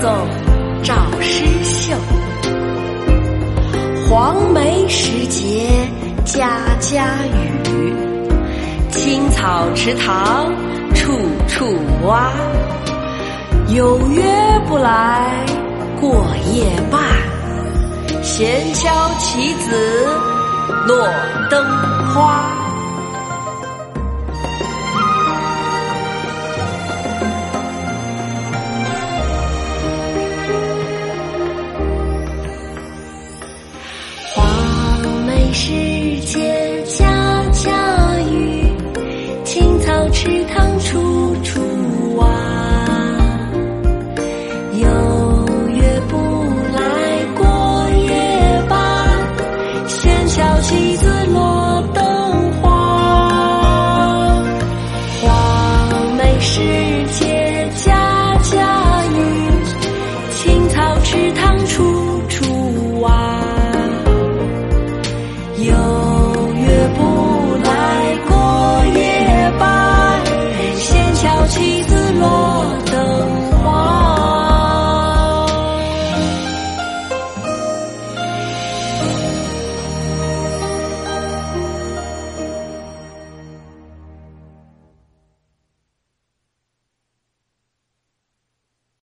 送赵师秀黄梅时节家家雨青草池塘处处蛙。有约不来过夜半闲敲棋子落灯花。池塘处处